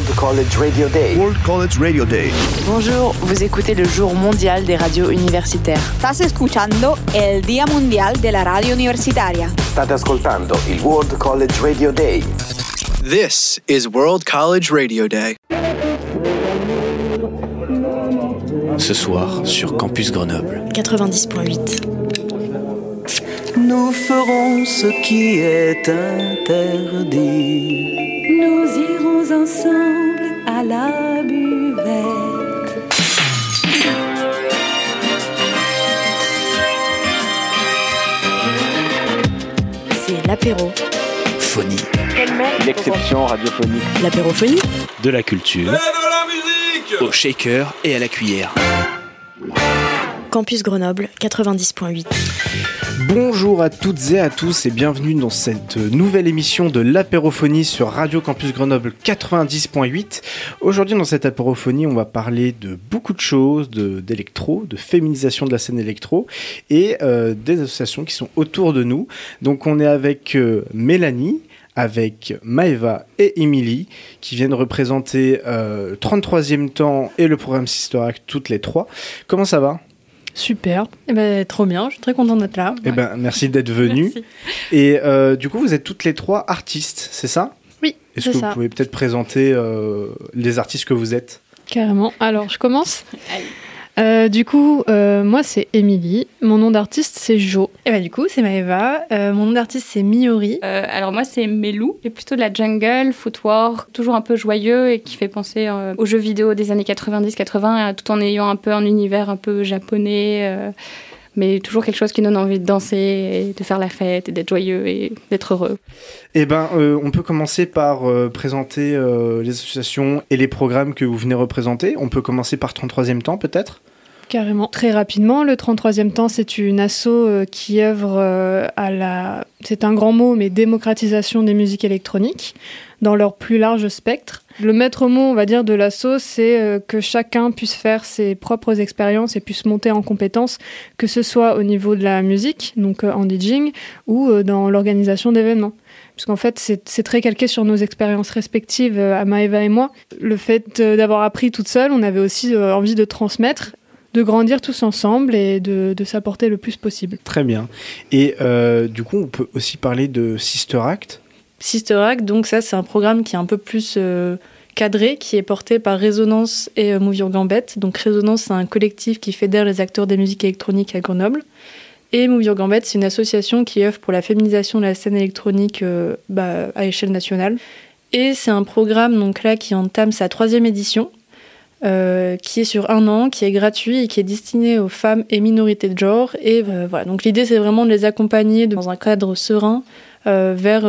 World College Radio Day. World College Radio Day. Bonjour, vous écoutez le jour mondial des radios universitaires. Estás escuchando el Día Mundial de la Radio Universitaria. State ascoltando il World College Radio Day. This is World College Radio Day. Ce soir sur Campus Grenoble. 90.8. Nous ferons ce qui est interdit. Nous irons ensemble à la buvette. C'est l'apéro. Phonie. L'exception radiophonique. L'apérophonie. De la culture. Et de la musique Au shaker et à la cuillère. Campus Grenoble 90.8. Bonjour à toutes et à tous et bienvenue dans cette nouvelle émission de l'apérophonie sur Radio Campus Grenoble 90.8. Aujourd'hui dans cette apérophonie on va parler de beaucoup de choses, d'électro, de, féminisation de la scène électro et euh, des associations qui sont autour de nous. Donc on est avec euh, Mélanie, avec Maeva et Emily qui viennent représenter euh, 33e temps et le programme Sister Act toutes les trois. Comment ça va? Super, eh ben, trop bien, je suis très contente d'être là. Eh ben, merci d'être venu. Et euh, du coup, vous êtes toutes les trois artistes, c'est ça? Oui. Est-ce que ça. vous pouvez peut-être présenter euh, les artistes que vous êtes? Carrément. Alors, je commence. Euh, du coup, euh, moi c'est Émilie. Mon nom d'artiste c'est Jo. Et bah du coup c'est Maeva. Euh, mon nom d'artiste c'est Miori. Euh, alors moi c'est Melou. J'ai plutôt de la jungle, footwork, toujours un peu joyeux et qui fait penser euh, aux jeux vidéo des années 90-80, tout en ayant un peu un univers un peu japonais. euh, mais toujours quelque chose qui donne envie de danser, et de faire la fête, et d'être joyeux et d'être heureux. Eh ben, euh, on peut commencer par euh, présenter euh, les associations et les programmes que vous venez représenter. On peut commencer par 33e temps, peut-être? Carrément. Très rapidement, le 33e temps, c'est une asso euh, qui œuvre euh, à la, c'est un grand mot, mais démocratisation des musiques électroniques dans leur plus large spectre. Le maître mot, on va dire, de l'asso, c'est euh, que chacun puisse faire ses propres expériences et puisse monter en compétences, que ce soit au niveau de la musique, donc en DJing, ou dans l'organisation d'événements. Puisqu'en fait, c'est très calqué sur nos expériences respectives, à et moi. Le fait d'avoir appris toute seule, on avait aussi envie de transmettre de grandir tous ensemble et de, de s'apporter le plus possible. Très bien. Et euh, du coup, on peut aussi parler de Sister Act? Sister Act, donc ça c'est un programme qui est un peu plus euh, cadré, qui est porté par Résonance et euh, Move Your Gambette. Donc Résonance c'est un collectif qui fédère les acteurs des musiques électroniques à Grenoble. Et Move Your Gambette c'est une association qui œuvre pour la féminisation de la scène électronique euh, bah, à échelle nationale. Et c'est un programme donc là qui entame sa troisième édition. Euh, qui est sur un an, qui est gratuit et qui est destiné aux femmes et minorités de genre. Et euh, voilà, donc l'idée c'est vraiment de les accompagner dans un cadre serein euh, vers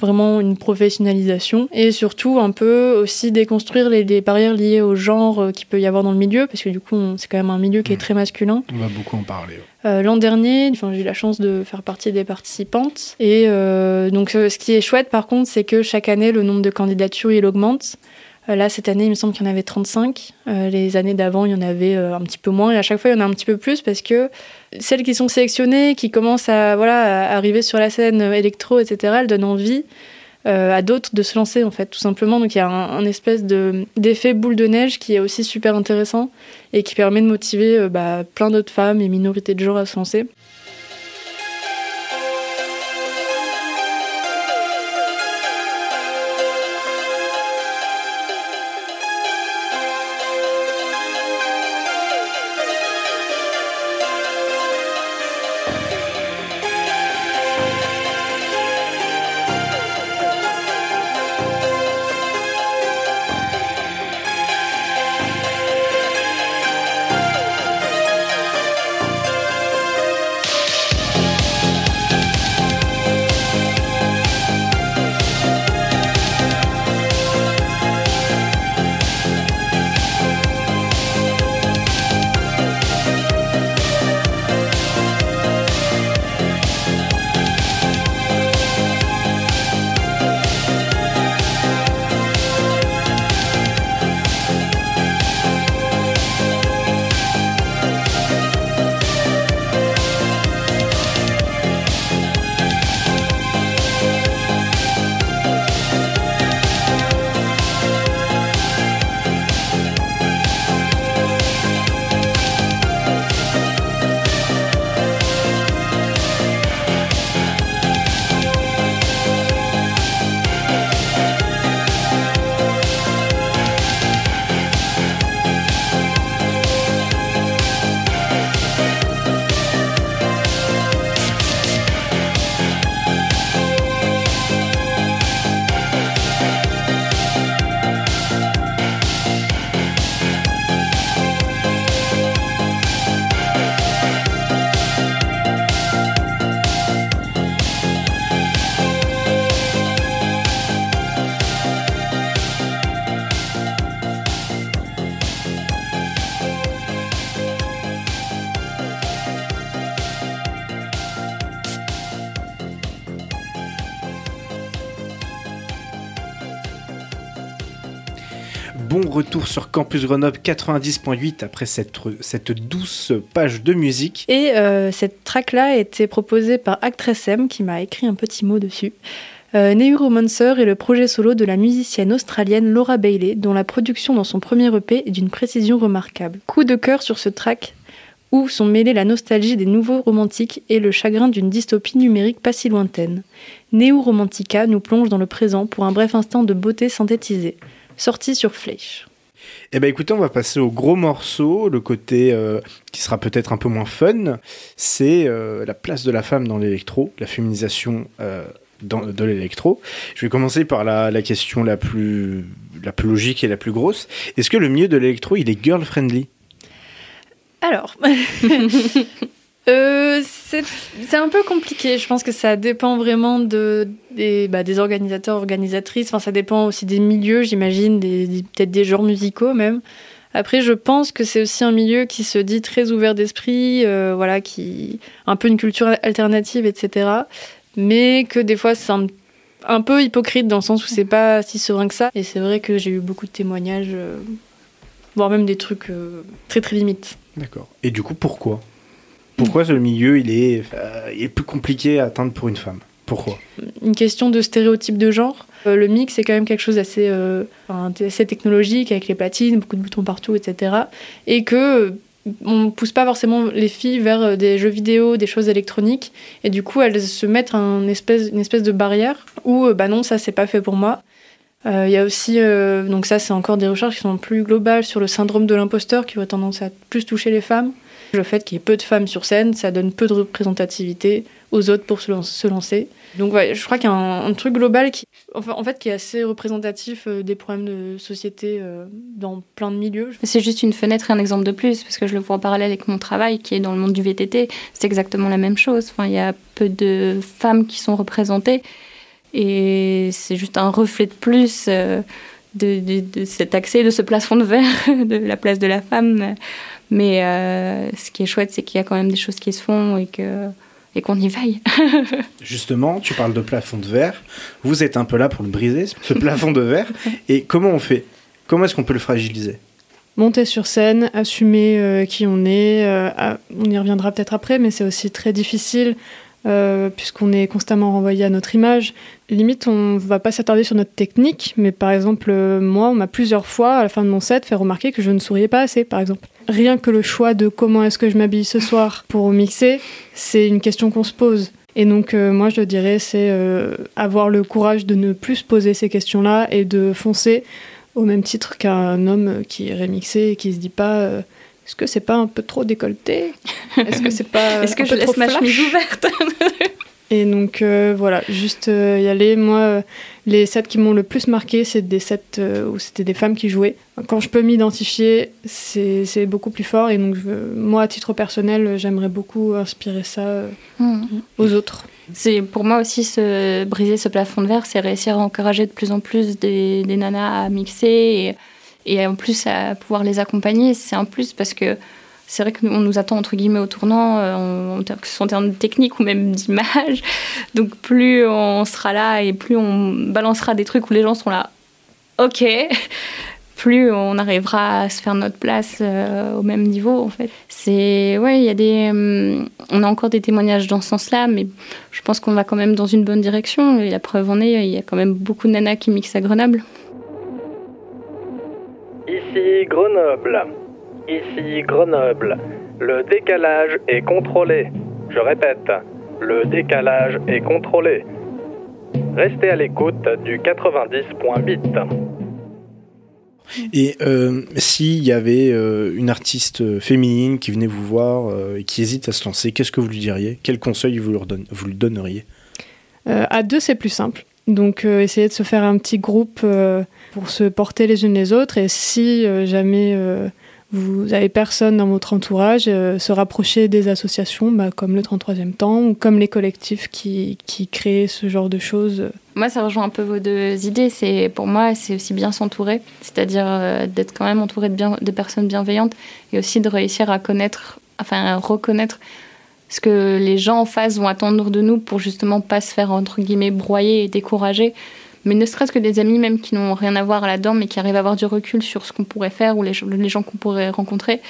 vraiment une professionnalisation et surtout un peu aussi déconstruire les, les barrières liées au genre qu'il peut y avoir dans le milieu parce que du coup c'est quand même un milieu qui est très masculin. On va beaucoup en parler. Euh, L'an dernier, enfin, j'ai eu la chance de faire partie des participantes. Et euh, donc, ce qui est chouette, par contre, c'est que chaque année, le nombre de candidatures, il augmente. Euh, là, cette année, il me semble qu'il y en avait 35. Euh, les années d'avant, il y en avait euh, un petit peu moins. Et à chaque fois, il y en a un petit peu plus parce que celles qui sont sélectionnées, qui commencent à, voilà, arriver sur la scène électro, etc., elles donnent envie à d'autres de se lancer, en fait, tout simplement. Donc, il y a un, espèce de- d'effet boule de neige qui est aussi super intéressant et qui permet de motiver bah, plein d'autres femmes et minorités de genre à se lancer. Retour sur Campus Grenoble 90.8 après cette, douce page de musique. Et euh, cette track-là a été proposée par Actress M qui m'a écrit un petit mot dessus. Euh, Neuromancer est le projet solo de la musicienne australienne Laura Bailey, dont la production dans son premier EP est d'une précision remarquable. Coup de cœur sur ce track où sont mêlés la nostalgie des nouveaux romantiques et le chagrin d'une dystopie numérique pas si lointaine. Neo Romantica nous plonge dans le présent pour un bref instant de beauté synthétisée. Sorti sur Fleisch. Eh ben écoutez, on va passer au gros morceau, le côté euh, qui sera peut-être un peu moins fun, c'est euh, la place de la femme dans l'électro, la féminisation euh, dans, de l'électro. Je vais commencer par la, la, question la plus, la plus logique et la plus grosse. Est-ce que le milieu de l'électro, il est girl-friendly? Alors, euh, c'est un peu compliqué. Je pense que ça dépend vraiment de, des, bah, des organisateurs, organisatrices. Enfin, ça dépend aussi des milieux, j'imagine, peut-être des genres musicaux même. Après, je pense que c'est aussi un milieu qui se dit très ouvert d'esprit, euh, voilà, qui un peu une culture alternative, etc. Mais que des fois, c'est un, un, peu hypocrite dans le sens où c'est pas si serein que ça. Et c'est vrai que j'ai eu beaucoup de témoignages, euh, voire même des trucs euh, très très limites. D'accord. Et du coup, pourquoi? Pourquoi ce milieu il est, euh, plus compliqué à atteindre pour une femme? Pourquoi? Une question de stéréotype de genre. Euh, le mix, c'est quand même quelque chose d'assez euh, assez technologique, avec les platines, beaucoup de boutons partout, etc. Et que on pousse pas forcément les filles vers des jeux vidéo, des choses électroniques, et du coup elles se mettent un une espèce de barrière où bah non, ça c'est pas fait pour moi. Il y a aussi, donc ça c'est encore des recherches qui sont plus globales sur le syndrome de l'imposteur qui aurait tendance à plus toucher les femmes. Le fait qu'il y ait peu de femmes sur scène, ça donne peu de représentativité aux autres pour se lancer. Donc je crois qu'il y a un, truc global qui, en fait, qui est assez représentatif euh, des problèmes de société euh, dans plein de milieux. C'est juste une fenêtre et un exemple de plus, parce que je le vois en parallèle avec mon travail qui est dans le monde du VTT. C'est exactement la même chose. Enfin, il y a peu de femmes qui sont représentées. Et c'est juste un reflet de plus euh, de, de, cet accès, de ce plafond de verre, de la place de la femme. Mais euh, ce qui est chouette, c'est qu'il y a quand même des choses qui se font et que et qu'on y veille. Justement, tu parles de plafond de verre. Vous êtes un peu là pour le briser, ce plafond de verre. Et comment on fait? Comment est-ce qu'on peut le fragiliser? Monter sur scène, assumer euh, qui on est. Euh, à, on y reviendra peut-être après, mais c'est aussi très difficile euh, puisqu'on est constamment renvoyé à notre image. Limite, on ne va pas s'attarder sur notre technique, mais par exemple, euh, moi, on m'a plusieurs fois, à la fin de mon set, fait remarquer que je ne souriais pas assez, par exemple. Rien que le choix de comment est-ce que je m'habille ce soir pour mixer, c'est une question qu'on se pose. Et donc, euh, moi, je dirais, c'est euh, avoir le courage de ne plus se poser ces questions-là et de foncer au même titre qu'un homme qui est remixé et qui se dit pas euh, est-ce que c'est pas un peu trop décolleté? Est-ce que c'est pas Est-ce que un je peu trop laisse ma chemise ouverte? Et donc euh, voilà, juste euh, y aller. Moi, euh, les sets qui m'ont le plus marqué, c'est des sets où c'était des femmes qui jouaient. Quand je peux m'identifier, c'est beaucoup plus fort. Et donc je, moi, à titre personnel, j'aimerais beaucoup inspirer ça mmh. aux autres. C'est pour moi aussi se briser ce plafond de verre, c'est réussir à encourager de plus en plus des, des nanas à mixer et, et en plus à pouvoir les accompagner. C'est un plus parce que c'est vrai qu'on nous attend entre guillemets au tournant, euh, que ce soit en termes de technique ou même d'image. Donc plus on sera là et plus on balancera des trucs où les gens sont là, ok, plus on arrivera à se faire notre place euh, au même niveau en fait. C'est ouais, il y a des, euh, on a encore des témoignages dans ce sens-là, mais je pense qu'on va quand même dans une bonne direction. Et la preuve en est, il y a quand même beaucoup de nanas qui mixent à Grenoble. Ici Grenoble. Ici Grenoble. Le décalage est contrôlé. Je répète, le décalage est contrôlé. Restez à l'écoute du 90.8. Et euh, s'il y avait euh, une artiste féminine qui venait vous voir euh, et qui hésite à se lancer, qu'est-ce que vous lui diriez? Quel conseil vous, leur donne, vous lui donneriez? À deux, c'est plus simple. Donc, essayez de se faire un petit groupe pour se porter les unes les autres. Et si jamais vous avez personne dans votre entourage, euh, se rapprocher des associations bah, comme le 33e temps ou comme les collectifs qui, qui créent ce genre de choses. Moi, ça rejoint un peu vos deux idées. C'est Pour moi, c'est aussi bien s'entourer, c'est-à-dire euh, d'être quand même entouré de, personnes bienveillantes et aussi de réussir à connaître, enfin reconnaître ce que les gens en face vont attendre de nous pour justement pas se faire entre guillemets broyer et décourager mais ne serait-ce que des amis même qui n'ont rien à voir là-dedans, mais qui arrivent à avoir du recul sur ce qu'on pourrait faire ou les, les gens qu'on pourrait rencontrer.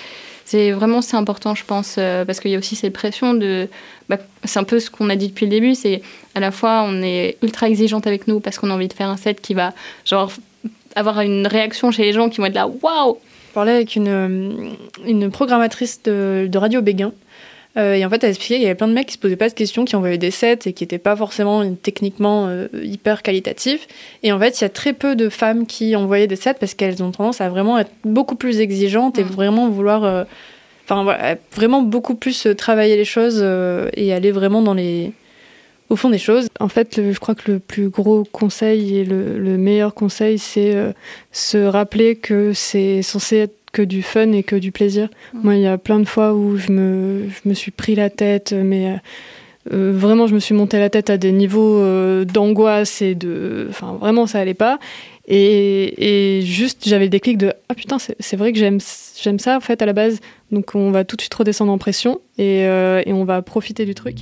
C'est vraiment c'est important, je pense, euh, parce qu'il y a aussi cette pression de. Bah, c'est un peu ce qu'on a dit depuis le début, c'est à la fois on est ultra exigeante avec nous parce qu'on a envie de faire un set qui va genre avoir une réaction chez les gens qui vont être là waouh. Je parlais avec une, une programmatrice de, de Radio Béguin euh, et en fait, elle expliquait qu'il y avait plein de mecs qui se posaient pas de questions, qui envoyaient des sets et qui n'étaient pas forcément techniquement euh, hyper qualitatifs. Et en fait, il y a très peu de femmes qui envoyaient des sets parce qu'elles ont tendance à vraiment être beaucoup plus exigeantes et mm. vraiment vouloir. Euh, enfin, voilà, vraiment beaucoup plus travailler les choses et aller vraiment dans les. Au fond des choses. En fait, je crois que le plus gros conseil et le, le meilleur conseil, c'est se rappeler que c'est censé être que du fun et que du plaisir. Moi, il y a plein de fois où je me, je me suis pris la tête, mais euh, euh, vraiment, je me suis monté la tête à des niveaux euh, d'angoisse et de. Enfin, vraiment, ça allait pas. Et, et juste, j'avais le déclic de Ah putain, c'est vrai que j'aime ça, en fait, à la base. Donc, on va tout de suite redescendre en pression et, et on va profiter du truc.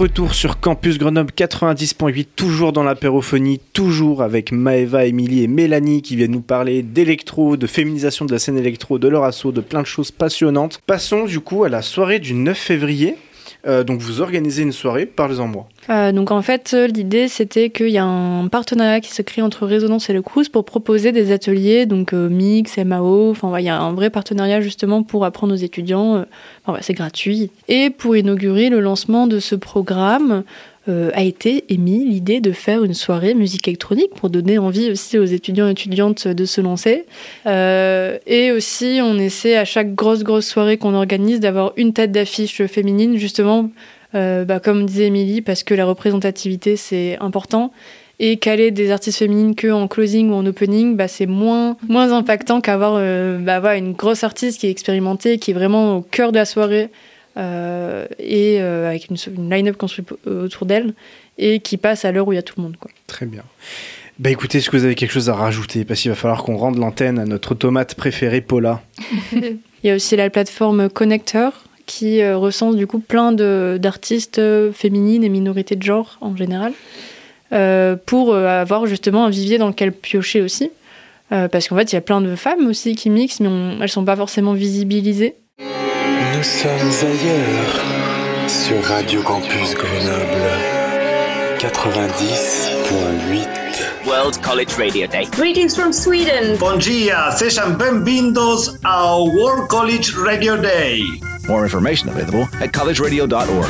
Retour sur Campus Grenoble 90.8, toujours dans l'apérophonie, toujours avec Maeva, Émilie et Mélanie qui viennent nous parler d'électro, de féminisation de la scène électro, de leur assaut, de plein de choses passionnantes. Passons du coup à la soirée du 9 février. Euh, donc vous organisez une soirée, parlez-en moi. Euh, donc en fait, l'idée c'était qu'il y a un partenariat qui se crée entre Résonance et le Crous pour proposer des ateliers, donc euh, mix, MAO, enfin il y a un vrai partenariat justement pour apprendre aux étudiants, c'est gratuit. Et pour inaugurer le lancement de ce programme, euh, a été émis l'idée de faire une soirée musique électronique pour donner envie aussi aux étudiants et étudiantes de se lancer. Euh, et aussi, on essaie à chaque grosse, grosse soirée qu'on organise d'avoir une tête d'affiche féminine, justement, euh, bah, comme disait Émilie, parce que la représentativité, c'est important. Et caler des artistes féminines que en closing ou en opening, bah, c'est moins, moins impactant qu'avoir bah, une grosse artiste qui est expérimentée, qui est vraiment au cœur de la soirée, euh, et euh, avec une, line-up construite autour d'elle et qui passe à l'heure où il y a tout le monde. Quoi. Très bien. Bah écoutez, est-ce que vous avez quelque chose à rajouter? Parce qu'il va falloir qu'on rende l'antenne à notre tomate préférée, Paula. il y a aussi la plateforme Connector qui euh, recense du coup plein d'artistes féminines et minorités de genre en général pour avoir justement un vivier dans lequel piocher aussi. parce qu'en fait, il y a plein de femmes aussi qui mixent, mais elles sont pas forcément visibilisées. Nous sommes ailleurs sur Radio Campus Grenoble 90.8. World College Radio Day. Greetings from Sweden. Bon dia, sejam bem-vindos ao World College Radio Day. More information available at collegeradio.org.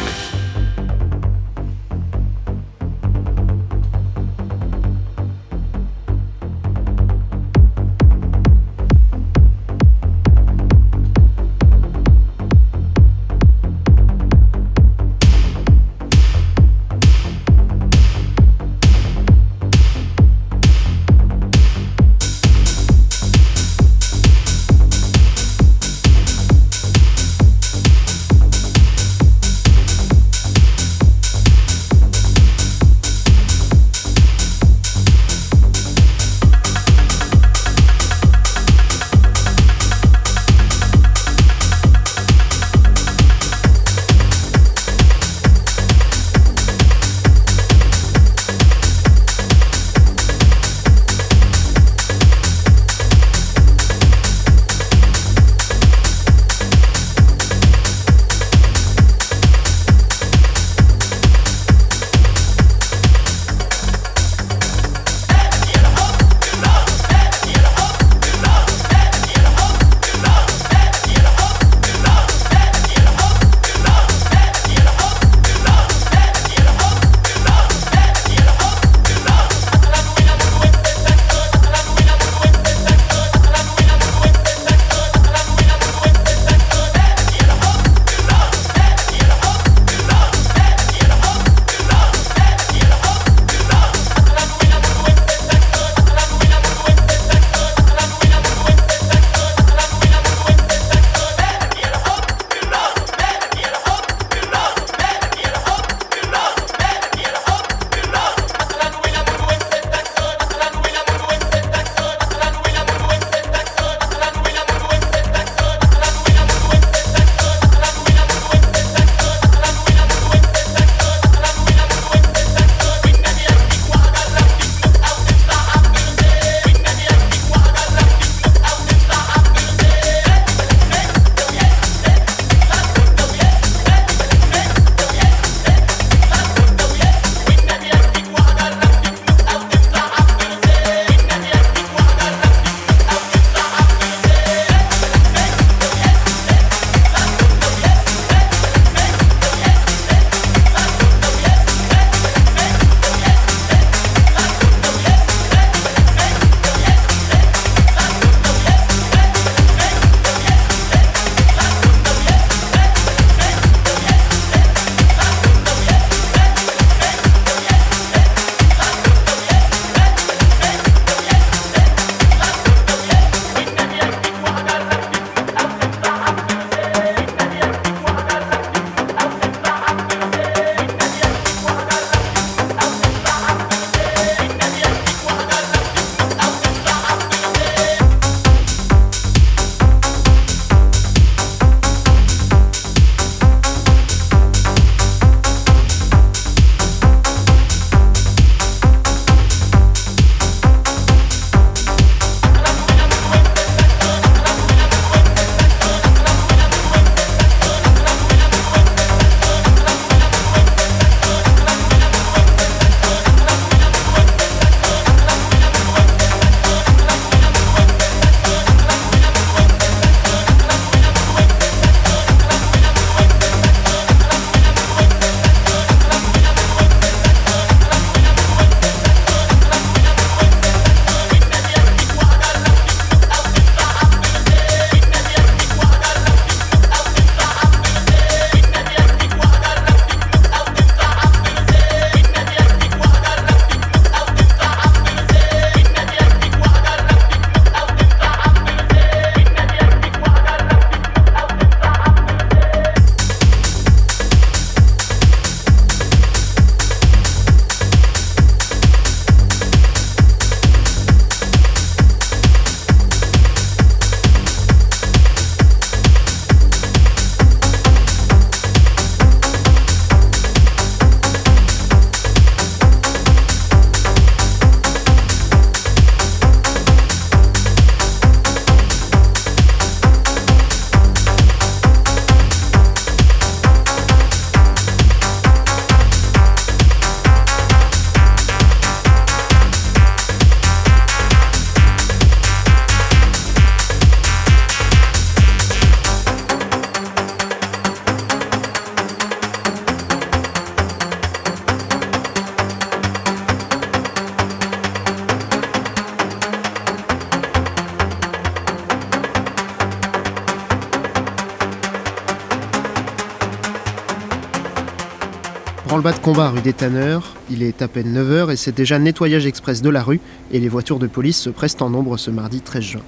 Rue des Tanneurs, il est à peine 9h et c'est déjà nettoyage express de la rue et les voitures de police se pressent en nombre ce mardi 13 juin.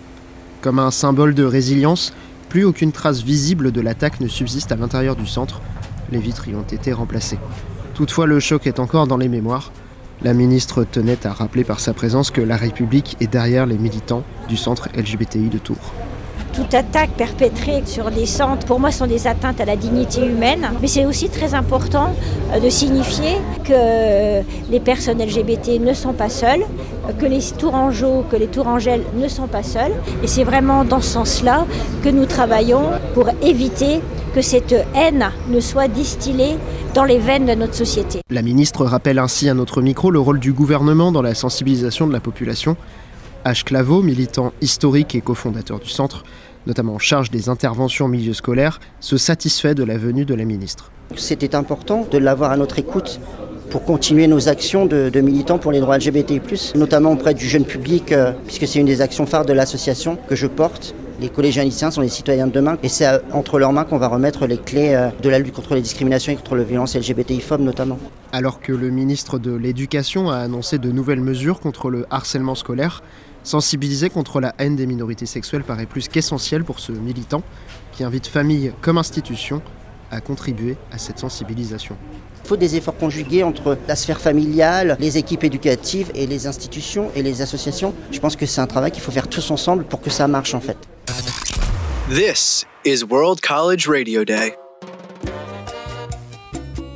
Comme un symbole de résilience, plus aucune trace visible de l'attaque ne subsiste à l'intérieur du centre. Les vitres y ont été remplacées. Toutefois, le choc est encore dans les mémoires. La ministre tenait à rappeler par sa présence que la République est derrière les militants du centre LGBTI de Tours. Toute attaque perpétrée sur des centres, pour moi, sont des atteintes à la dignité humaine. Mais c'est aussi très important euh, de signifier que les personnes LGBT ne sont pas seules, que les Tourangeaux, que les Tourangelles ne sont pas seules. Et c'est vraiment dans ce sens-là que nous travaillons pour éviter que cette haine ne soit distillée dans les veines de notre société. La ministre rappelle ainsi à notre micro le rôle du gouvernement dans la sensibilisation de la population. H. Claveau, militant historique et cofondateur du centre, notamment en charge des interventions au milieu scolaire, se satisfait de la venue de la ministre. C'était important de l'avoir à notre écoute pour continuer nos actions de, de, militants pour les droits LGBTI+, notamment auprès du jeune public, euh, puisque c'est une des actions phares de l'association que je porte. Les collégiens lycéens sont les citoyens de demain et c'est entre leurs mains qu'on va remettre les clés euh, de la lutte contre les discriminations et contre les violences LGBTI-phobes notamment. Alors que le ministre de l'Éducation a annoncé de nouvelles mesures contre le harcèlement scolaire, sensibiliser contre la haine des minorités sexuelles paraît plus qu'essentiel pour ce militant qui invite famille comme institution à contribuer à cette sensibilisation. Il faut des efforts conjugués entre la sphère familiale, les équipes éducatives et les institutions et les associations. Je pense que c'est un travail qu'il faut faire tous ensemble pour que ça marche en fait. This is World College Radio Day.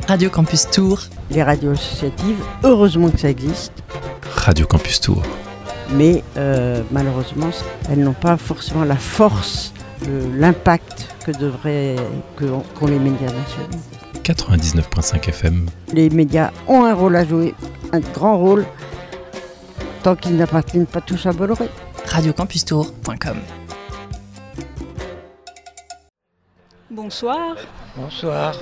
Radio Campus Tour. Les radios associatives, heureusement que ça existe. Radio Campus Tour. Mais euh, malheureusement, elles n'ont pas forcément la force, l'impact que devraient qu'ont qu les médias nationaux. 99.5 FM. Les médias ont un rôle à jouer, un grand rôle, tant qu'ils n'appartiennent pas tous à Bolloré. Radiocampustour.com Bonsoir. Bonsoir.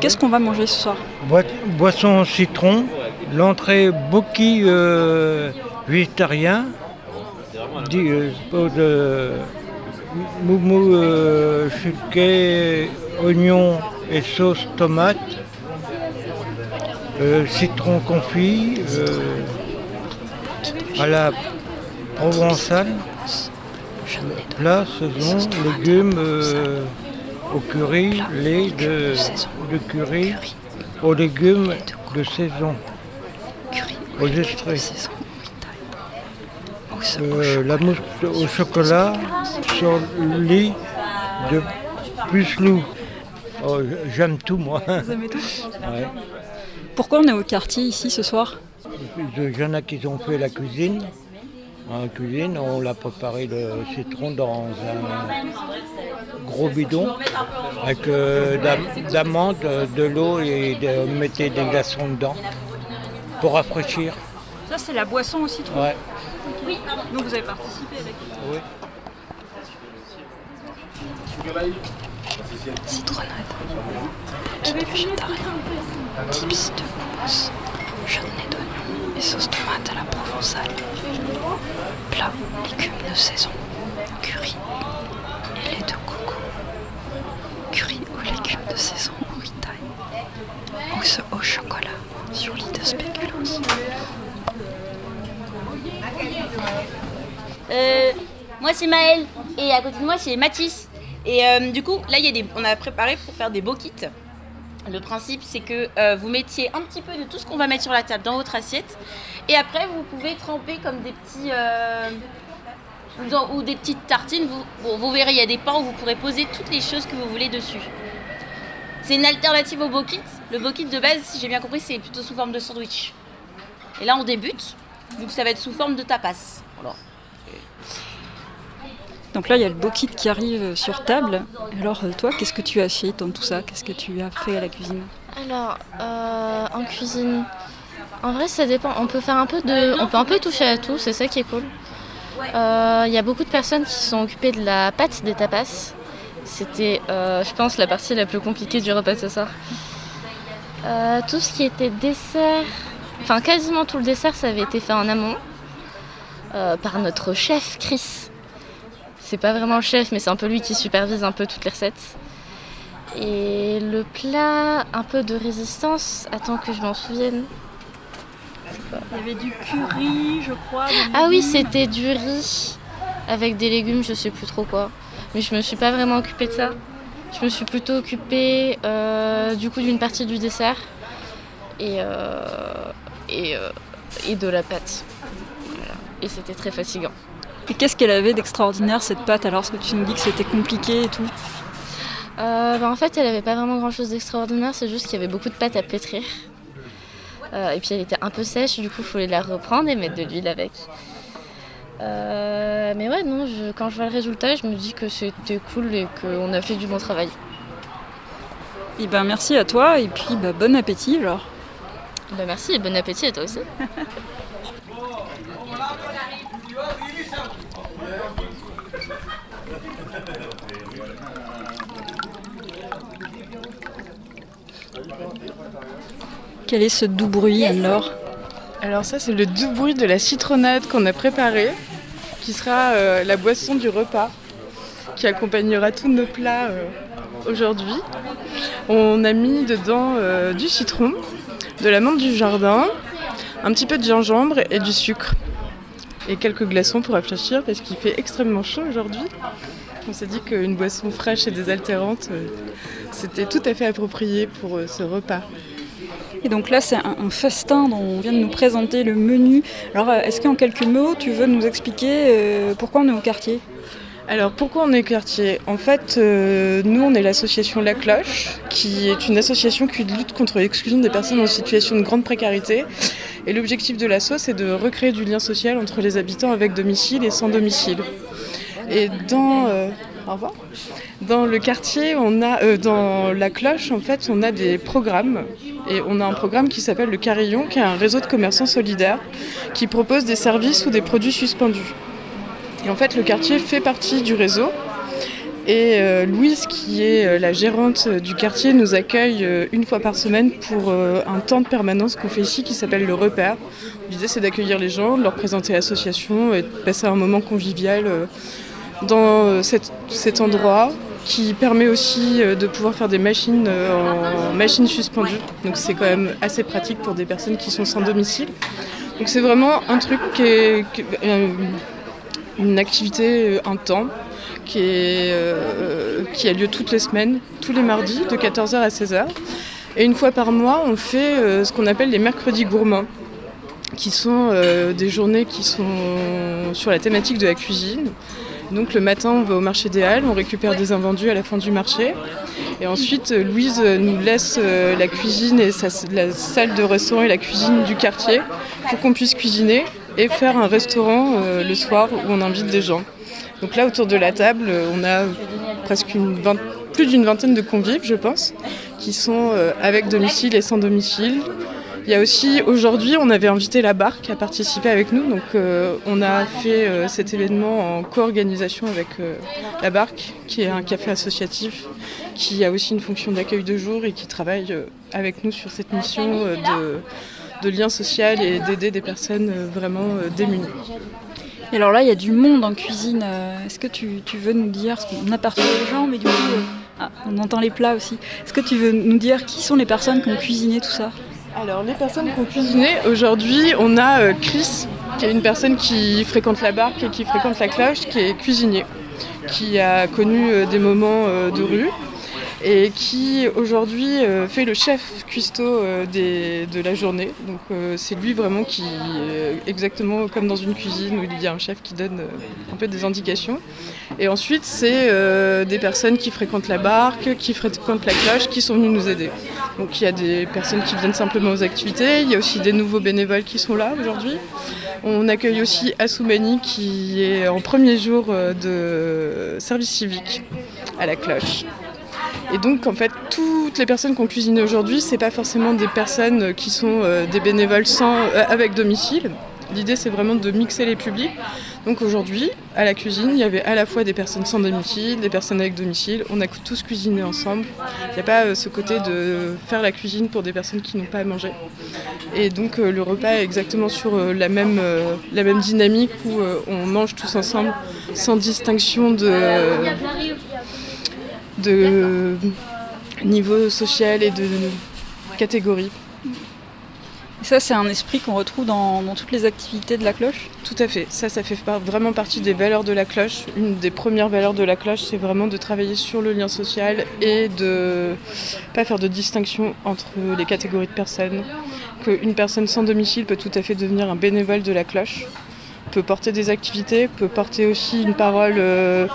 Qu'est-ce qu'on va manger ce soir? Boi Boisson citron, l'entrée boki euh, végétarien, di, euh, de moumou euh, chulquet, oignon et sauce tomate, euh, citron confit, euh, à la provençale, plat, saison, légumes euh, au curry, lait de, de curry, aux légumes de saison, aux Euh, la mousse au chocolat sur le lit de Pucelou. Oh, J'aime tout moi. Vous aimez tout ouais. Pourquoi on est au quartier ici ce soir? Il y en a qui ont fait la cuisine. En cuisine, on l'a préparé le citron dans un gros bidon avec euh, d'amandes, de l'eau et de, on mettait des glaçons dedans pour rafraîchir. Ça c'est la boisson au citron? Ouais. Oui. Donc vous avez participé avec Oui. Citronnade, végétarien, tips de mousse, chutney d'oignon et sauce tomate à la provençale. Plat, légumes de saison, curry et lait de coco. Curry aux légumes de saison au ritaille. Mousse au chocolat sur lit de spéculoos. Euh, moi c'est Maël et à côté de moi c'est Mathis. Et euh, du coup, là, y a des... on a préparé pour faire des beaux. Le principe, c'est que euh, vous mettiez un petit peu de tout ce qu'on va mettre sur la table dans votre assiette. Et après, vous pouvez tremper comme des petits... Ou des petites tartines. Vous, bon, vous verrez, il y a des pains où vous pourrez poser toutes les choses que vous voulez dessus. C'est une alternative au beau. Le beau de base, si j'ai bien compris, c'est plutôt sous forme de sandwich. Et là, on débute. Donc ça va être sous forme de tapas. Donc là, il y a le beau kit qui arrive sur table. Alors toi, qu'est-ce que tu as fait dans tout ça? Qu'est-ce que tu as fait à la cuisine? Alors, euh, en cuisine, en vrai, ça dépend. On peut faire un peu de, on peut un peu toucher à tout. C'est ça qui est cool. Il euh, y a beaucoup de personnes qui sont occupées de la pâte des tapas. C'était, euh, je pense, la partie la plus compliquée du repas ce soir. Euh, tout ce qui était dessert, enfin quasiment tout le dessert, ça avait été fait en amont par notre chef Chris. C'est pas vraiment le chef, mais c'est un peu lui qui supervise un peu toutes les recettes. Et le plat, un peu de résistance. Attends que je m'en souvienne. Il y avait du curry, je crois. Ah oui, c'était du riz avec des légumes, je sais plus trop quoi. Mais je me suis pas vraiment occupée de ça. Je me suis plutôt occupée euh, du coup d'une partie du dessert et, euh, et, euh, et de la pâte. Voilà. Et c'était très fatigant. Et qu'est-ce qu'elle avait d'extraordinaire cette pâte alors Parce que tu nous dis que c'était compliqué et tout. Euh, bah, en fait, elle avait pas vraiment grand chose d'extraordinaire, c'est juste qu'il y avait beaucoup de pâte à pétrir. Euh, et puis elle était un peu sèche, du coup, il fallait la reprendre et mettre de l'huile avec. Euh, mais ouais, non, je- quand je vois le résultat, je me dis que c'était cool et qu'on a fait du bon travail. Et ben merci à toi et puis bah, bon appétit alors. Bah, merci et bon appétit à toi aussi. Quel est ce doux bruit alors Alors ça c'est le doux bruit de la citronnade qu'on a préparée, qui sera euh, la boisson du repas, qui accompagnera tous nos plats euh, aujourd'hui. On a mis dedans euh, du citron, de la menthe du jardin, un petit peu de gingembre et du sucre. Et quelques glaçons pour rafraîchir parce qu'il fait extrêmement chaud aujourd'hui. On s'est dit qu'une boisson fraîche et désaltérante, c'était tout à fait approprié pour ce repas. Et donc là c'est un, festin dont on vient de nous présenter le menu. Alors euh, est-ce qu'en quelques mots tu veux nous expliquer euh, pourquoi on est au quartier? Alors pourquoi on est quartier? En fait, euh, nous on est l'association La Cloche, qui est une association qui lutte contre l'exclusion des personnes en situation de grande précarité. Et l'objectif de l'asso, c'est de recréer du lien social entre les habitants avec domicile et sans domicile. Et dans, au revoir. dans le quartier, on a, euh, dans La Cloche, en fait, on a des programmes. Et on a un programme qui s'appelle le Carillon, qui est un réseau de commerçants solidaires qui propose des services ou des produits suspendus. Et en fait, le quartier fait partie du réseau. Et euh, Louise, qui est euh, la gérante du quartier, nous accueille une fois par semaine pour un temps de permanence qu'on fait ici qui s'appelle le repère. L'idée, c'est d'accueillir les gens, de leur présenter l'association et de passer un moment convivial dans euh, cet, endroit qui permet aussi euh, de pouvoir faire des machines euh, en machines suspendues. Donc c'est quand même assez pratique pour des personnes qui sont sans domicile. Donc c'est vraiment un truc qui est, qui- une activité, un temps qui, a lieu toutes les semaines, tous les mardis de 14h à 16h. Et une fois par mois, on fait ce qu'on appelle les mercredis gourmands, qui sont des journées qui sont sur la thématique de la cuisine. Donc le matin, on va au marché des Halles, on récupère des invendus à la fin du marché. Et ensuite, euh, Louise euh, nous laisse euh, la cuisine et la salle de restaurant et la cuisine du quartier pour qu'on puisse cuisiner et faire un restaurant le soir où on invite des gens. Donc là, autour de la table, on a presque plus d'une vingtaine de convives, je pense, qui sont avec domicile et sans domicile. Il y a aussi, aujourd'hui, on avait invité la barque à participer avec nous. Donc euh, on a fait euh, cet événement en co-organisation avec euh, la barque, qui est un café associatif, qui a aussi une fonction d'accueil de jour et qui travaille avec nous sur cette mission de, lien social et d'aider des personnes vraiment démunies. Et alors là il y a du monde en cuisine. Est-ce que tu, veux nous dire, parce qu'on aperçoit les gens, mais du coup ah, on entend les plats aussi. Est-ce que tu veux nous dire qui sont les personnes qui ont cuisiné tout ça? Alors, les personnes qui ont cuisiné, aujourd'hui, on a euh, Chris, qui est une personne qui fréquente la barque et qui fréquente la cloche, qui est cuisinier, qui a connu euh, des moments euh, de rue et qui aujourd'hui euh, fait le chef cuistot euh, de la journée. Donc euh, c'est lui vraiment qui, exactement comme dans une cuisine où il y a un chef qui donne un peu des indications. Et ensuite c'est des personnes qui fréquentent la barque, qui fréquentent la cloche, qui sont venues nous aider. Donc il y a des personnes qui viennent simplement aux activités, il y a aussi des nouveaux bénévoles qui sont là aujourd'hui. On accueille aussi Assoumani qui est en premier jour de service civique à la cloche. Et donc en fait toutes les personnes qui ont cuisiné aujourd'hui, c'est pas forcément des personnes qui sont euh, des bénévoles sans, euh, avec domicile. L'idée c'est vraiment de mixer les publics. Donc aujourd'hui, à la cuisine, il y avait à la fois des personnes sans domicile, des personnes avec domicile. On a tous cuisiné ensemble. Il n'y a pas euh, ce côté de faire la cuisine pour des personnes qui n'ont pas à manger. Et donc le repas est exactement sur la, même, la même dynamique où on mange tous ensemble sans distinction de, de niveau social et de catégorie. Et ça, c'est un esprit qu'on retrouve dans, dans, toutes les activités de la cloche? Tout à fait. Ça, ça fait vraiment partie des valeurs de la cloche. Une des premières valeurs de la cloche, c'est vraiment de travailler sur le lien social et de pas faire de distinction entre les catégories de personnes. Qu'une personne sans domicile peut tout à fait devenir un bénévole de la cloche, peut porter des activités, peut porter aussi une parole, euh,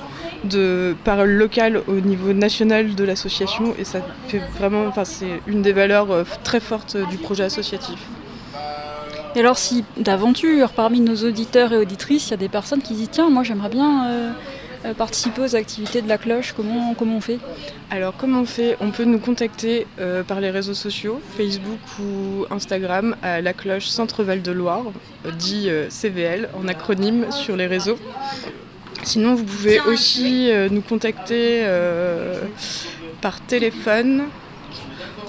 de parole locale au niveau national de l'association. Et ça fait vraiment, enfin, c'est une des valeurs euh, très fortes du projet associatif. Et alors si d'aventure, parmi nos auditeurs et auditrices, il y a des personnes qui disent tiens, moi j'aimerais bien euh, euh, participer aux activités de la cloche, comment, comment on fait? Alors comment on fait? On peut nous contacter euh, par les réseaux sociaux, Facebook ou Instagram, à la cloche Centre Val de Loire, dit CVL en acronyme sur les réseaux. Sinon vous pouvez aussi nous contacter par téléphone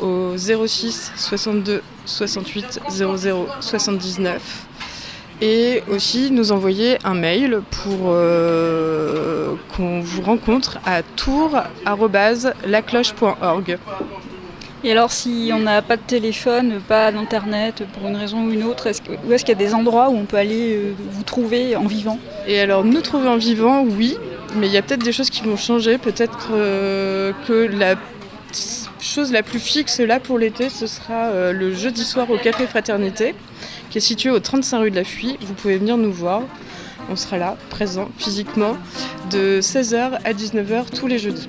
au 06 62 68 00 79 et aussi nous envoyer un mail pour euh, qu'on vous rencontre à tour@lacloche.org. Et alors si on n'a pas de téléphone, pas d'internet pour une raison ou une autre, est-ce, où est-ce qu'il y a des endroits où on peut aller euh, vous trouver en vivant? Et alors nous trouver en vivant, oui, mais il y a peut-être des choses qui vont changer, peut-être que la chose la plus fixe là pour l'été, ce sera euh, le jeudi soir au Café Fraternité, qui est situé au 35 rue de la Fuie. Vous pouvez venir nous voir. On sera là, présent physiquement, de 16h à 19h tous les jeudis.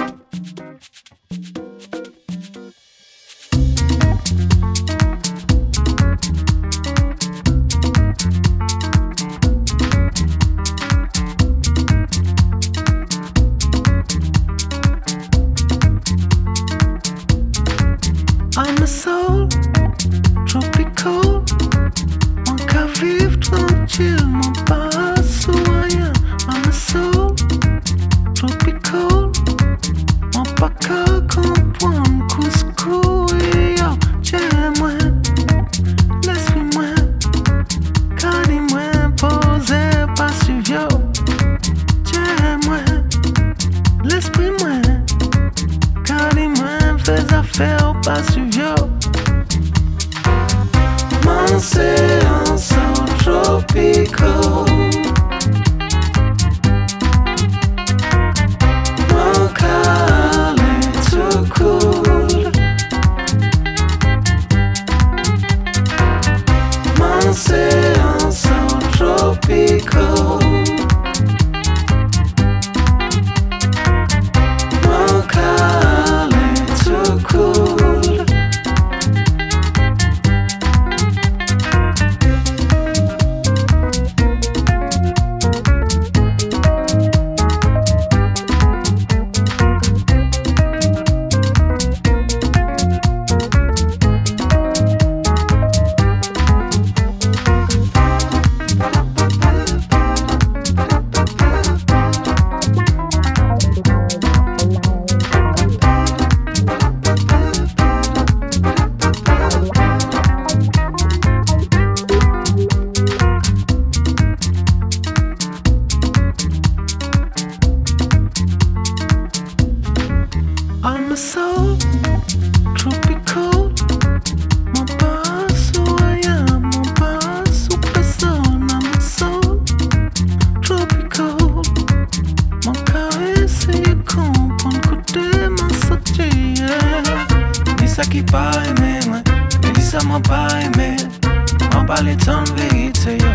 Parle tant de vérité, yo.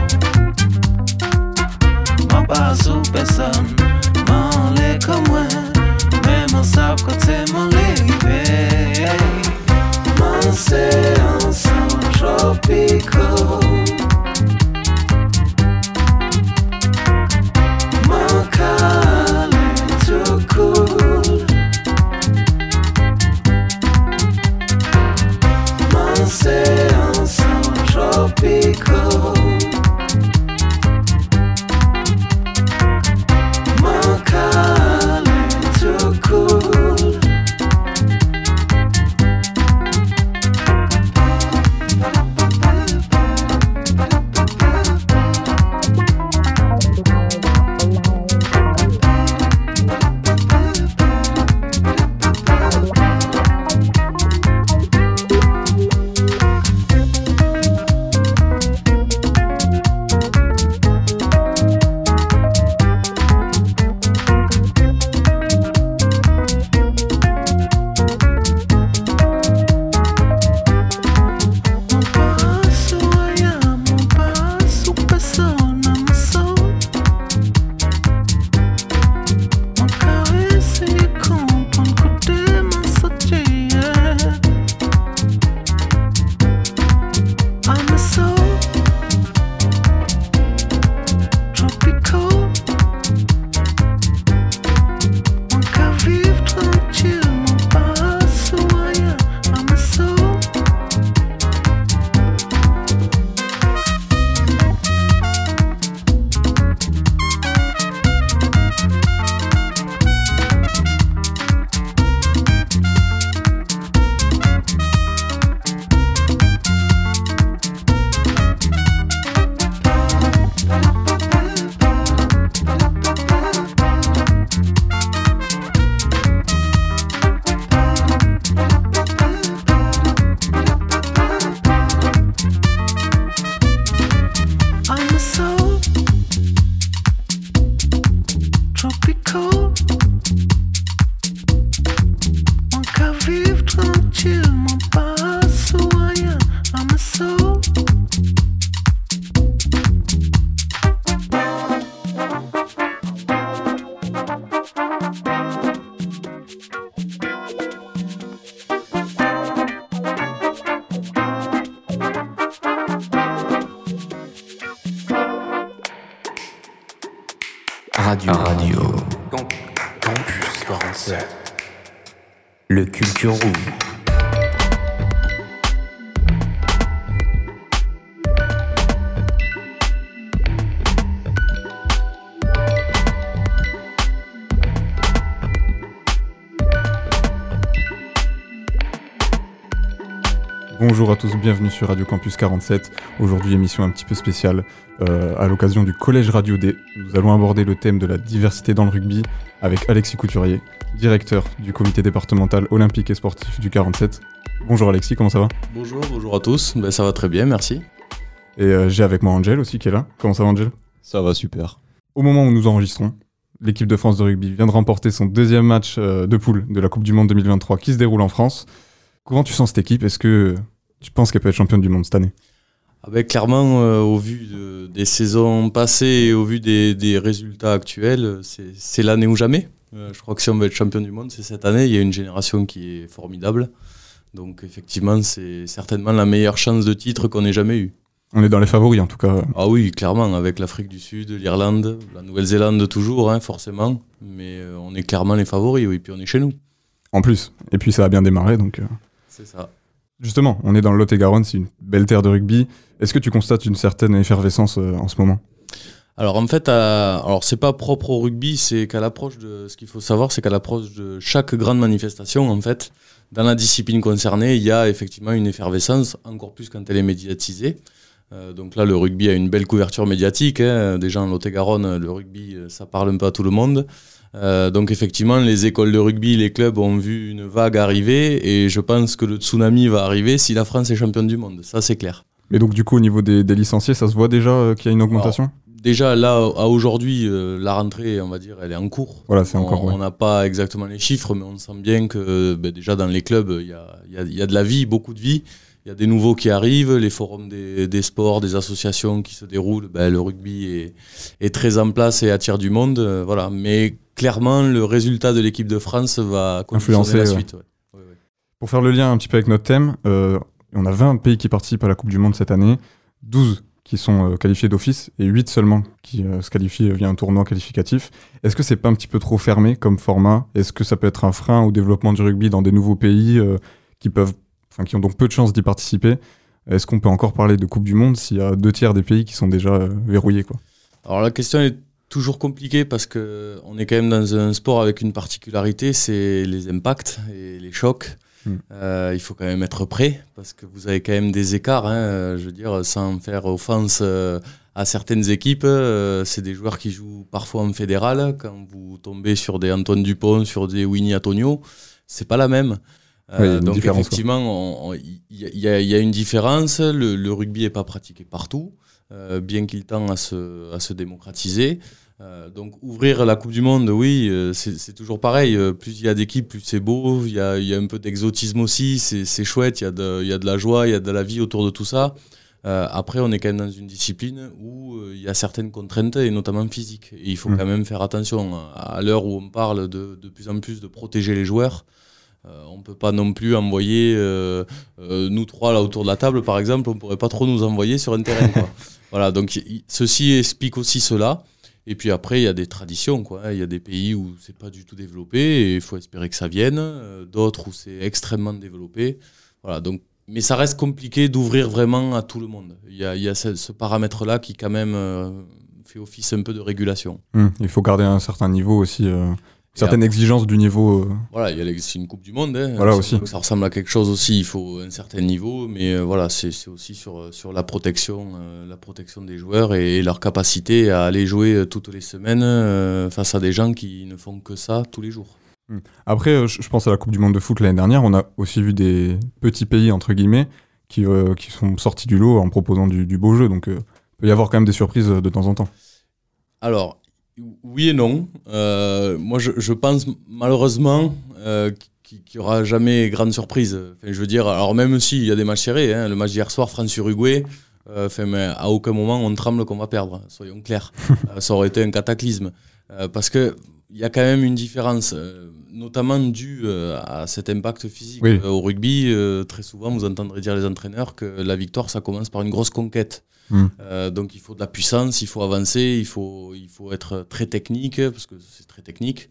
Mon pas sous personne. Mon lait comme moi. Mais mon sable côté mon livré. Mon séance tropical. Bienvenue sur Radio Campus 47. Aujourd'hui, émission un petit peu spéciale euh, à l'occasion du Collège Radio D. Nous allons aborder le thème de la diversité dans le rugby avec Alexis Couturier, directeur du comité départemental olympique et sportif du 47. Bonjour Alexis, comment ça va? Bonjour, bonjour à tous. Ben, ça va très bien, merci. Et euh, j'ai avec moi Angel aussi qui est là. Comment ça va Angel? Ça va super. Au moment où nous enregistrons, l'équipe de France de rugby vient de remporter son deuxième match euh, de poule de la Coupe du Monde 2023 qui se déroule en France. Comment tu sens cette équipe? Est-ce que tu penses qu'elle peut être championne du monde cette année? Ah ben, Clairement, euh, au vu de- des saisons passées et au vu des, des résultats actuels, c'est l'année ou jamais. Euh, je crois que si on veut être champion du monde, c'est cette année. Il y a une génération qui est formidable. Donc effectivement, c'est certainement la meilleure chance de titre qu'on ait jamais eue. On est dans les favoris en tout cas. Ah oui, clairement, avec l'Afrique du Sud, l'Irlande, la Nouvelle-Zélande toujours, hein, forcément. Mais euh, on est clairement les favoris, oui, puis on est chez nous. En plus. Et puis ça a bien démarré donc. C'est ça. Justement, on est dans le Lot-et-Garonne, c'est une belle terre de rugby. Est-ce que tu constates une certaine effervescence euh, en ce moment? Alors en fait, à- alors c'est pas propre au rugby, c'est qu'à l'approche de ce qu'il faut savoir, c'est qu'à l'approche de chaque grande manifestation, en fait, dans la discipline concernée, il y a effectivement une effervescence, encore plus quand elle est médiatisée. Euh, donc là, le rugby a une belle couverture médiatique. hein. Déjà en Lot-et-Garonne, le rugby, euh, ça parle un peu à tout le monde. Euh, donc effectivement, les écoles de rugby, les clubs ont vu une vague arriver, et je pense que le tsunami va arriver si la France est championne du monde. Ça, c'est clair. Mais donc du coup au niveau des, des licenciés, ça se voit déjà euh, qu'il y a une augmentation? Déjà, là, à aujourd'hui, euh, la rentrée, on va dire, elle est en cours. Voilà, c'est encore, On ouais. n'a pas exactement les chiffres, mais on sent bien que ben, déjà dans les clubs, il y a, y a- y a de la vie, beaucoup de vie. Il y a des nouveaux qui arrivent, les forums des, des sports, des associations qui se déroulent. Ben, le rugby est, est très en place et attire du monde. euh, voilà. Mais clairement, le résultat de l'équipe de France va Influencer, la ouais. suite. ouais. Pour faire le lien un petit peu avec notre thème, euh, on a 20 pays qui participent à la Coupe du Monde cette année, 12 qui sont euh, qualifiés d'office et 8 seulement qui euh, se qualifient via un tournoi qualificatif. Est-ce que c'est pas un petit peu trop fermé comme format? Est-ce que ça peut être un frein au développement du rugby dans des nouveaux pays qui peuvent, enfin qui ont donc peu de chances d'y participer? Est-ce qu'on peut encore parler de Coupe du Monde s'il y a deux tiers des pays qui sont déjà verrouillés quoi? Alors la question est toujours compliquée parce que on est quand même dans un sport avec une particularité, c'est les impacts et les chocs. Mm. Euh, il faut quand même être prêt parce que vous avez quand même des écarts. hein, euh, je veux dire, sans faire offense euh, à certaines équipes, euh, c'est des joueurs qui jouent parfois en fédéral. Quand vous tombez sur des Antoine Dupont, sur des Winnie Antonio, c'est pas la même. Donc effectivement, il y, a- y y une différence. Le, le rugby n'est pas pratiqué partout, bien qu'il tend à se, à se démocratiser. Euh, donc ouvrir la Coupe du Monde, oui, euh, c'est toujours pareil. Euh, plus il y a d'équipes, plus c'est beau. Il y a, il y a un peu d'exotisme aussi. C'est chouette. Il y, a de, il y a de la joie, il y a de la vie autour de tout ça. Euh, après, on est quand même dans une discipline où euh, il y a certaines contraintes, et notamment physiques. Et il faut Mm. quand même faire attention. À l'heure où on parle de, de plus en plus de protéger les joueurs, euh, on ne peut pas non plus envoyer, euh, euh, nous trois là autour de la table par exemple, on ne pourrait pas trop nous envoyer sur un terrain. quoi. voilà, donc ceci explique aussi cela. Et puis après, il y a des traditions. quoi. Il y a des pays où c'est pas du tout développé et il faut espérer que ça vienne. D'autres où c'est extrêmement développé. Voilà, donc, mais ça reste compliqué d'ouvrir vraiment à tout le monde. Il y a, il y a ce, ce paramètre-là qui quand même fait office un peu de régulation. Hum, Il faut garder un certain niveau aussi, certaines après- exigences du niveau. euh, Voilà, il y a les- c'est une Coupe du Monde. hein. Voilà Ça- aussi. Ça ressemble à quelque chose aussi. Il faut un certain niveau, mais euh, voilà, c'est aussi sur, euh, sur la protection, euh, la protection des joueurs et, leur capacité à aller jouer toutes les semaines face à des gens qui ne font que ça tous les jours. Hmm. Après, je pense à la Coupe du Monde de foot l'année dernière, on a aussi vu des petits pays, entre guillemets, qui, qui sont sortis du lot en proposant du, du beau jeu. Donc, il peut y avoir quand même des surprises de temps en temps. Alors, Oui et non. Euh, moi, je, je pense malheureusement euh, qu'il n'y aura jamais grande surprise. Enfin, je veux dire, alors même s'il y a des matchs serrés, hein, le match d'hier soir, France-Uruguay, euh, enfin, mais à aucun moment on tremble qu'on va perdre, soyons clairs. Ça aurait été un cataclysme. Parce qu'il y a quand même une différence, notamment due à cet impact physique. Oui. Au rugby, très souvent, vous entendrez dire les entraîneurs que la victoire, ça commence par une grosse conquête. Mm. Euh, donc il faut de la puissance, il faut avancer, il faut, il faut être très technique, parce que c'est très technique.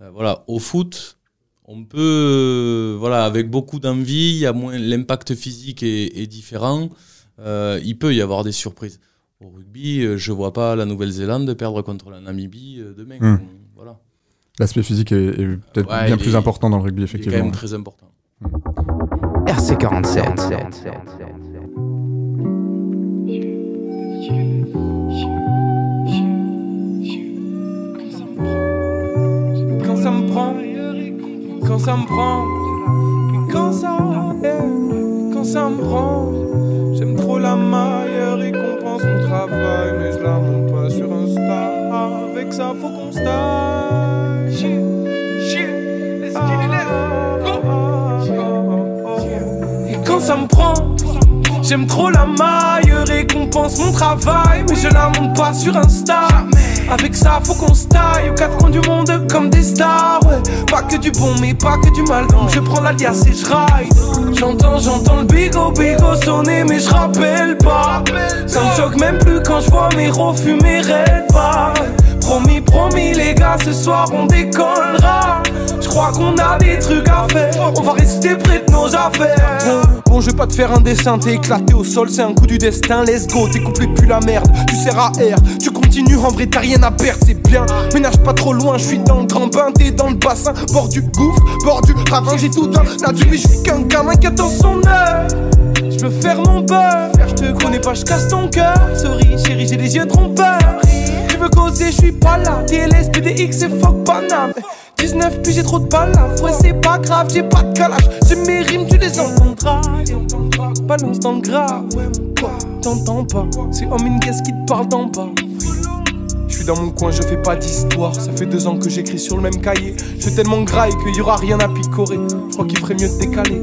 Euh, voilà, au foot, on peut, euh, voilà, avec beaucoup d'envie, il y a moins l'impact physique est, est différent. Euh, il peut y avoir des surprises. Au rugby, euh, je vois pas la Nouvelle-Zélande perdre contre la Namibie euh, demain. Mm. Voilà. L'aspect physique est, est peut-être Ouais, bien plus est- important dans le rugby, il est effectivement. quand même très important. RC47. Quand ça me prend, quand ça me prend, quand ça, quand ça me prend, j'aime trop la maille récompense mon travail, mais je la monte pas sur Insta. Avec ça, faut qu'on se taille. Et quand ça me prend, j'aime trop la maille récompense mon travail, mais je la monte pas sur Insta. Avec ça, faut qu'on se taille aux quatre coins du monde comme des stars. Pas que du bon, mais pas que du mal. Je prends l'alias et je ride. J'entends, j'entends le bigo, bigo sonner, mais je rappelle pas. Ça me choque même plus quand je vois mes refus, mes rêves pas. Promis, promis, les gars, ce soir on décollera. Je crois qu'on a des trucs à faire. On va rester près de nos affaires. Bon, je vais pas te faire un dessin, t'es éclaté au sol, c'est un coup du destin. Let's go, t'es couplé plus la merde. Tu sers à R, tu continues, en vrai t'as rien à perdre, c'est bien. Ménage pas trop loin, je suis dans le grand bain, t'es dans le Bord du gouffre, bord du ravin, j'ai tout dans la mais je suis qu'un gamin qui attend son heure. Je veux faire mon beurre, je te connais pas, je casse ton cœur. Sorry, chérie, j'ai les yeux trompeurs. Tu veux causer, je suis pas là. TLS, PDX et fuck Paname. 19 puis j'ai trop de balafres, ouais c'est pas grave, j'ai pas de calage. J'ai mes rimes, tu les entendras. Balance dans le grave, ouais t'entends pas. C'est Homine qu'est-ce qui te parle d'en bas. Dans mon coin, je fais pas d'histoire. Ça fait deux ans que j'écris sur le même cahier. Je suis tellement graille qu'il y aura rien à picorer. Je crois qu'il ferait mieux de décaler.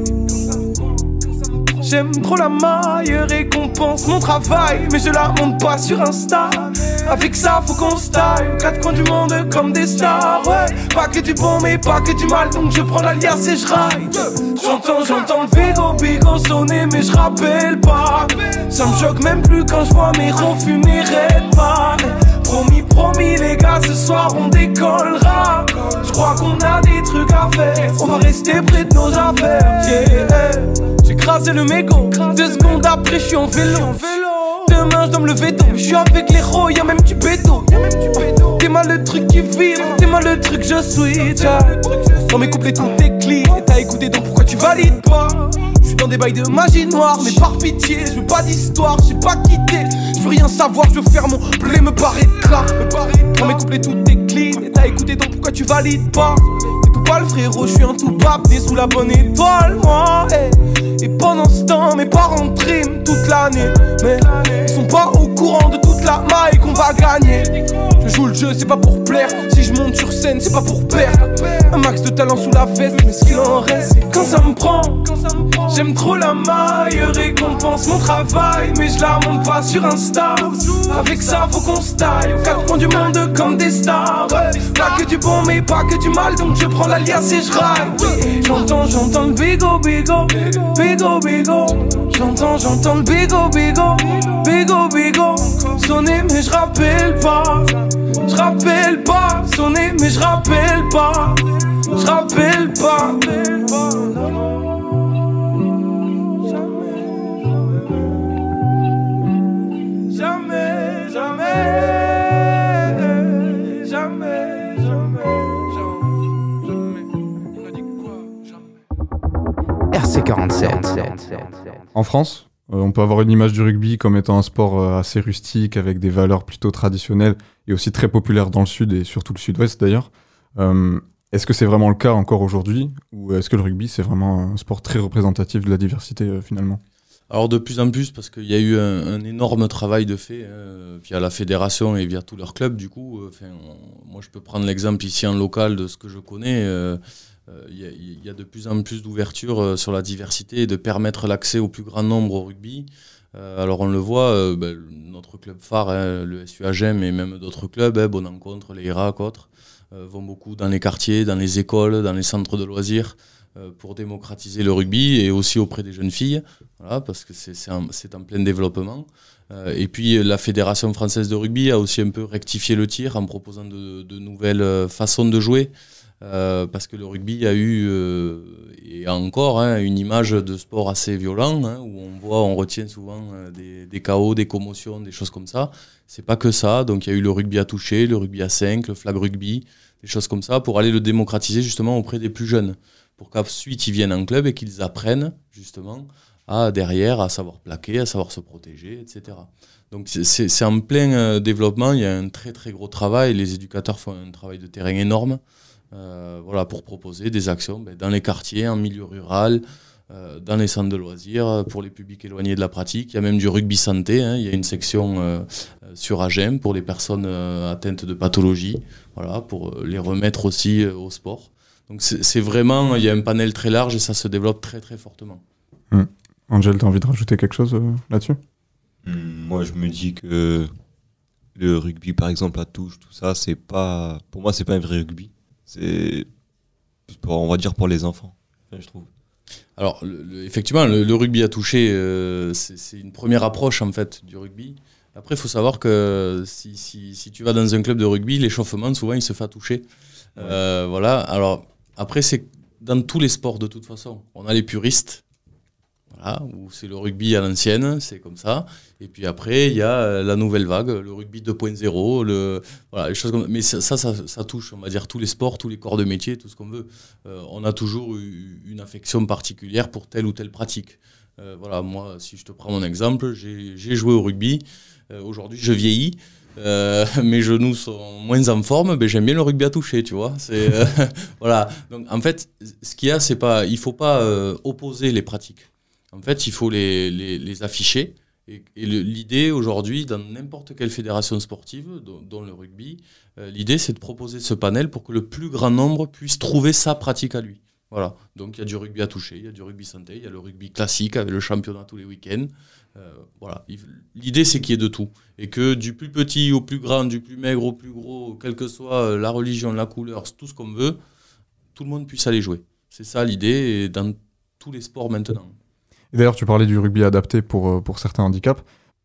J'aime trop la maille, récompense mon travail, mais je la monte pas sur Insta. Avec ça, faut qu'on aux quatre coins du monde comme des stars. Ouais, pas que du bon, mais pas que du mal, donc je prends l'alias et je ride. J'entends, j'entends le bigo, bigo sonner, mais je rappelle pas. Ça me choque même plus quand je vois mes mes raids pas. Promis, promis, les gars, ce soir on décollera. Je crois qu'on a des trucs à faire. On va rester près de nos affaires. Yeah. J'ai crasé le mégot. Deux secondes après, je suis en vélo. Demain, je dois me lever tôt. Je suis avec les héros, y'a même du béto. T'es mal le truc qui vibre, t'es mal le truc, je ah. Dans mes couplets, tout. Et t'as écouté, donc pourquoi tu valides pas? Je suis dans des bails de magie noire, mais par pitié, je veux pas d'histoire, j'ai pas quitté. Veux rien savoir, je veux faire mon blé, me barrer de là. Dans mes couplets, tout est clean. Et t'as écouté, donc pourquoi tu valides pas? C'est tout pas le frérot, je suis un tout pape, né sous la bonne étoile, moi. eh. Et pendant ce temps, mes parents triment toute l'année. Mais ils sont pas au courant de la maille qu'on va gagner. Je joue le jeu, c'est pas pour plaire. Si je monte sur scène, c'est pas pour perdre. Un max de talent sous la veste, mais ce qu'il en reste, quand ça me prend. J'aime trop la maille, récompense mon travail, mais je la monte pas sur Insta. Avec ça, faut qu'on se taille aux quatre coins du monde comme des stars. Pas que du bon, mais pas que du mal, donc je prends l'alias et je ride. J'entends, j'entends le bigo, bigo, bigo, bigo. J'entends, j'entends bigo, bigo, bigo, bigo. Sonner, mais je rappelle pas. Je rappelle pas. Sonner, mais je rappelle pas. Je rappelle pas. Jamais, jamais, jamais, jamais, RC47. En France, euh, on peut avoir une image du rugby comme étant un sport euh, assez rustique, avec des valeurs plutôt traditionnelles et aussi très populaire dans le sud et surtout le sud-ouest d'ailleurs. Euh, est-ce que c'est vraiment le cas encore aujourd'hui ou est-ce que le rugby c'est vraiment un sport très représentatif de la diversité finalement? Alors de plus en plus, parce qu'il y a eu un, énorme travail de fait via la fédération et via tous leurs clubs, du coup, moi je peux prendre l'exemple ici en local de ce que je connais. Euh, Il y, a- de plus en plus d'ouverture euh, sur la diversité et de permettre l'accès au plus grand nombre au rugby. Euh, alors on le voit, ben, notre club phare, hein, le SUAGM et même d'autres clubs, hein, Bonencontre, les Irak, autres, vont beaucoup dans les quartiers, dans les écoles, dans les centres de loisirs pour démocratiser le rugby et aussi auprès des jeunes filles, voilà, parce que c'est en, plein développement. Et puis la Fédération française de rugby a aussi un peu rectifié le tir en proposant de, nouvelles façons de jouer. Euh, parce que le rugby a eu euh, et encore hein, une image de sport assez violent hein, où on voit, on retient souvent euh, des, des chaos, des commotions, des choses comme ça. C'est pas que ça. Donc il y a eu le rugby à toucher, le rugby à 5, le flag rugby, des choses comme ça pour aller le démocratiser justement auprès des plus jeunes pour qu'ensuite ils viennent en club et qu'ils apprennent justement à derrière à savoir plaquer, à savoir se protéger, etc. Donc c'est en plein euh, développement, il y a un très très gros travail, les éducateurs font un travail de terrain énorme euh, voilà, pour proposer des actions ben, dans les quartiers, en milieu rural, euh, dans les centres de loisirs, pour les publics éloignés de la pratique. Il y a même du rugby santé, hein, il y a une section euh, sur AGEM pour les personnes euh, atteintes de pathologie, voilà, pour les remettre aussi euh, au sport. Donc c'est vraiment, il y a un panel très large et ça se développe très très fortement. Hmm. Angel, t'as envie de rajouter quelque chose euh, là-dessus? Hmm, Moi, je me dis que le rugby, par exemple, à touche, tout ça, c'est pas. Pour moi, c'est pas un vrai rugby. C'est. pour- On va dire pour les enfants, je trouve. Alors, le- le- effectivement, le, le rugby à toucher, euh, c'est c'est une première approche en fait du rugby. Après, il faut savoir que si, si- si tu vas dans un club de rugby, l'échauffement, souvent, il se fait à toucher. Euh, voilà. Alors, après, c'est dans tous les sports de toute façon. On a les puristes, voilà, où c'est le rugby à l'ancienne, c'est comme ça. Et puis après, il y a euh, la nouvelle vague, le rugby 2.0, le, voilà, les choses Mais ça, ça, touche, on va dire, tous les sports, tous les corps de métier, tout ce qu'on veut. Euh, on a toujours une affection particulière pour telle ou telle pratique. Euh, voilà, moi, si je te prends mon exemple, j'ai joué au rugby. Aujourd'hui, je vieillis. Mes genoux sont moins en forme, mais j'aime bien le rugby à toucher, tu vois. Voilà. Donc en fait, ce qu'il y a, c'est pas, il faut pas opposer les pratiques. En fait, il faut les, afficher. Et, l'idée aujourd'hui, dans n'importe quelle fédération sportive, dont, le rugby, euh, l'idée c'est de proposer ce panel pour que le plus grand nombre puisse trouver sa pratique à lui. Voilà. Donc il y a du rugby à toucher, il y a du rugby santé, il y a le rugby classique avec le championnat tous les week-ends. Euh, voilà. Il- L'idée c'est qu'il y ait de tout. Et que du plus petit au plus grand, du plus maigre au plus gros, quelle que soit euh, la religion, la couleur, tout ce qu'on veut, tout le monde puisse aller jouer. C'est ça l'idée dans tous les sports maintenant. D'ailleurs, tu parlais du rugby adapté pour, euh, pour certains handicaps.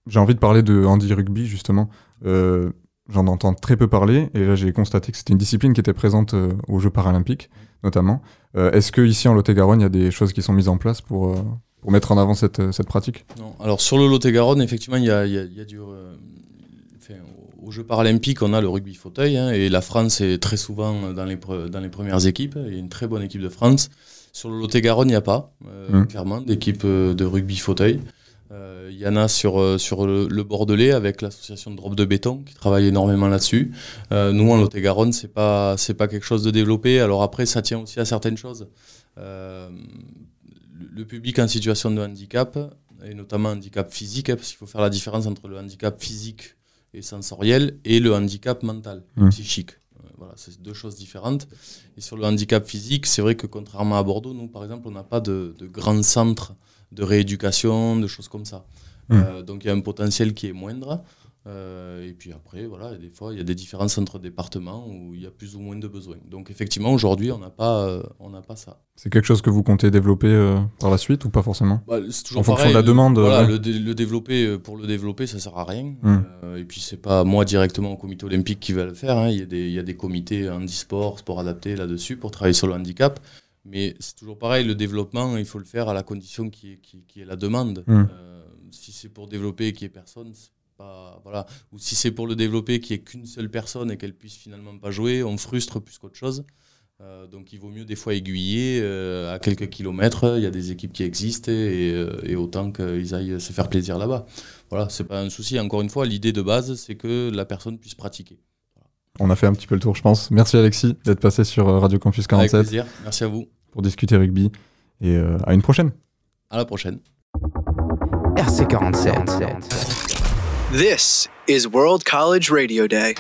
J'ai envie de parler de handi-rugby, justement. Euh, J'en entends très peu parler, et là j'ai constaté que c'était une discipline qui était présente euh, aux Jeux paralympiques, notamment. Est-ce que ici en Lot-et-Garonne, il y a des choses qui sont mises en place pour, pour mettre en avant cette, cette pratique? Non. Alors sur le Lot-et-Garonne, effectivement, il y a, y a- du. aux Jeux paralympiques, on a le rugby fauteuil, hein, et la France est très souvent dans les, dans les premières équipes. Il y a une très bonne équipe de France. Sur le Lot-et-Garonne, il n'y a pas, euh, Mm. clairement, d'équipe euh, de rugby fauteuil. Euh, Il y en a sur, sur le, le Bordelais avec l'association de drop de béton qui travaille énormément là-dessus. Nous, en Lot-et-Garonne, c'est pas c'est pas quelque chose de développé. Alors après, ça tient aussi à certaines choses. Le- public en situation de handicap, et notamment handicap physique, hein, parce qu'il faut faire la différence entre le handicap physique et sensoriel et le handicap mental, Mm. psychique. Voilà, c'est deux choses différentes. Et sur le handicap physique, c'est vrai que contrairement à Bordeaux, nous, par exemple, on n'a pas de, de grands centres de rééducation, de choses comme ça. Mm. Euh, donc il y a un potentiel qui est moindre. Euh, et puis après, voilà, des fois, il y a des différences entre départements où il y a plus ou moins de besoins. Donc effectivement, aujourd'hui, on n'a pas, euh, on n'a pas ça. C'est quelque chose que vous comptez développer euh, par la suite ou pas forcément Bah, c'est toujours En fonction de la le- demande Voilà, ouais. le, dé- le développer pour le développer, ça sert à rien. Mm. Euh, et puis c'est pas moi directement au comité olympique qui va le faire. hein. Il, y a des, il y a des comités handisport, sport adapté là-dessus pour travailler sur le handicap. Mais c'est toujours pareil, le développement, il faut le faire à la condition qui est, qui, qui est la demande. Mm. Euh, si c'est pour développer et qu'il n'y ait personne, pas. Voilà. Ou si c'est pour le développer qu'il n'y ait qu'une seule personne et qu'elle puisse finalement pas jouer, on frustre plus qu'autre chose. Euh, donc il vaut mieux des fois aiguiller euh, à quelques kilomètres. Il y a des équipes qui existent et, euh, et autant qu'ils aillent se faire plaisir là-bas. Voilà, c'est pas un souci. Encore une fois, l'idée de base, c'est que la personne puisse pratiquer. On a fait un petit peu le tour, je pense. Merci Alexis d'être passé sur Radio Campus 47. Avec plaisir. Merci à vous. Pour discuter rugby. Et euh, à une prochaine. À la prochaine. RC47. This is World College Radio Day.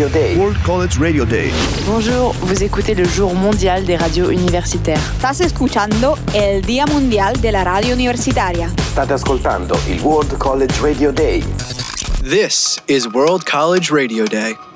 Radio Day. World College Radio Day. Bonjour, vous écoutez le jour mondial des radios universitaires. Estás escuchando el Día Mundial de la Radio Universitaria. State ascoltando il World College Radio Day. This is World College Radio Day.